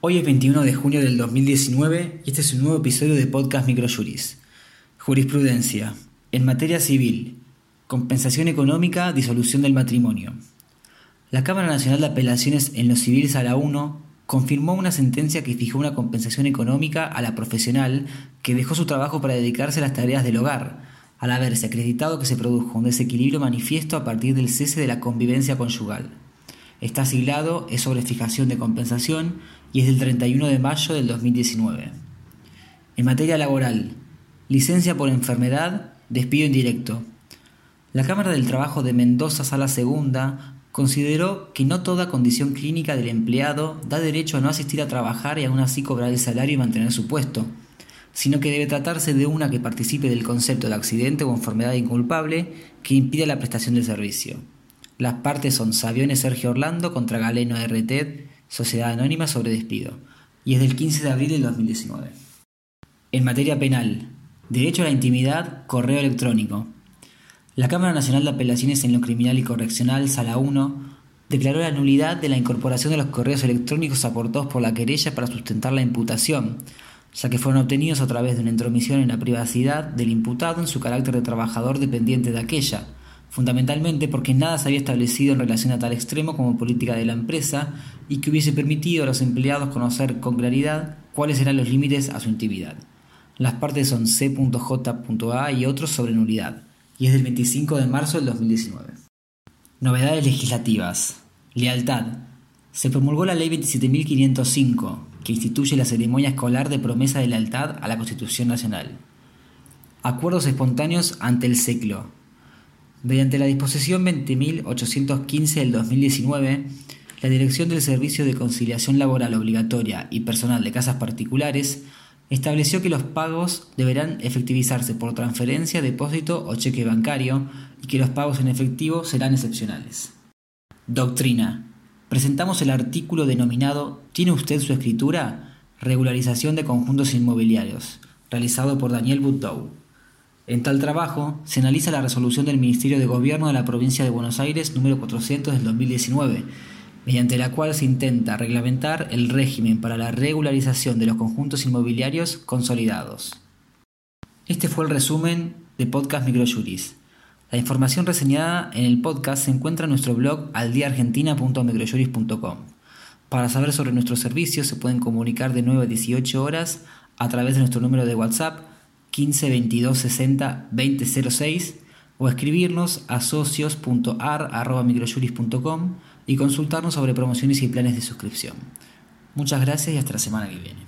Hoy es 21 de junio del 2019 y este es un nuevo episodio de Podcast Microjuris. Jurisprudencia. En materia civil. Compensación económica, disolución del matrimonio. La Cámara Nacional de Apelaciones en los Civiles a la 1 confirmó una sentencia que fijó una compensación económica a la profesional que dejó su trabajo para dedicarse a las tareas del hogar, al haberse acreditado que se produjo un desequilibrio manifiesto a partir del cese de la convivencia conyugal. Está siglado, es sobre fijación de compensación y es del 31 de mayo del 2019. En materia laboral, licencia por enfermedad, despido indirecto. La Cámara del Trabajo de Mendoza Sala Segunda consideró que no toda condición clínica del empleado da derecho a no asistir a trabajar y aún así cobrar el salario y mantener su puesto, sino que debe tratarse de una que participe del concepto de accidente o enfermedad inculpable que impide la prestación del servicio. Las partes son Saviones Sergio Orlando contra Galeno RT, Sociedad Anónima sobre despido, y es del 15 de abril del 2019. En materia penal, derecho a la intimidad, correo electrónico. La Cámara Nacional de Apelaciones en lo Criminal y Correccional, Sala 1, declaró la nulidad de la incorporación de los correos electrónicos aportados por la querella para sustentar la imputación, ya que fueron obtenidos a través de una intromisión en la privacidad del imputado en su carácter de trabajador dependiente de aquella, fundamentalmente porque nada se había establecido en relación a tal extremo como política de la empresa y que hubiese permitido a los empleados conocer con claridad cuáles eran los límites a su intimidad. Las partes son C.J.A y otros sobre nulidad, y es del 25 de marzo del 2019. Novedades legislativas. Lealtad. Se promulgó la Ley 27.505, que instituye la ceremonia escolar de promesa de lealtad a la Constitución Nacional. Acuerdos espontáneos ante el seclo. Mediante la disposición 20.815 del 2019, la Dirección del Servicio de Conciliación Laboral Obligatoria y Personal de Casas Particulares estableció que los pagos deberán efectivizarse por transferencia, depósito o cheque bancario y que los pagos en efectivo serán excepcionales. Doctrina. Presentamos el artículo denominado ¿Tiene usted su escritura? Regularización de conjuntos inmobiliarios, realizado por Daniel Buddow. En tal trabajo se analiza la resolución del Ministerio de Gobierno de la Provincia de Buenos Aires número 400 del 2019, mediante la cual se intenta reglamentar el régimen para la regularización de los conjuntos inmobiliarios consolidados. Este fue el resumen de Podcast Microjuris. La información reseñada en el podcast se encuentra en nuestro blog aldiaargentina.microjuris.com. Para saber sobre nuestros servicios se pueden comunicar de 9 a 18 horas a través de nuestro número de WhatsApp 15 22 60 20 06 o escribirnos a socios.ar.microjuris.com y consultarnos sobre promociones y planes de suscripción. Muchas gracias y hasta la semana que viene.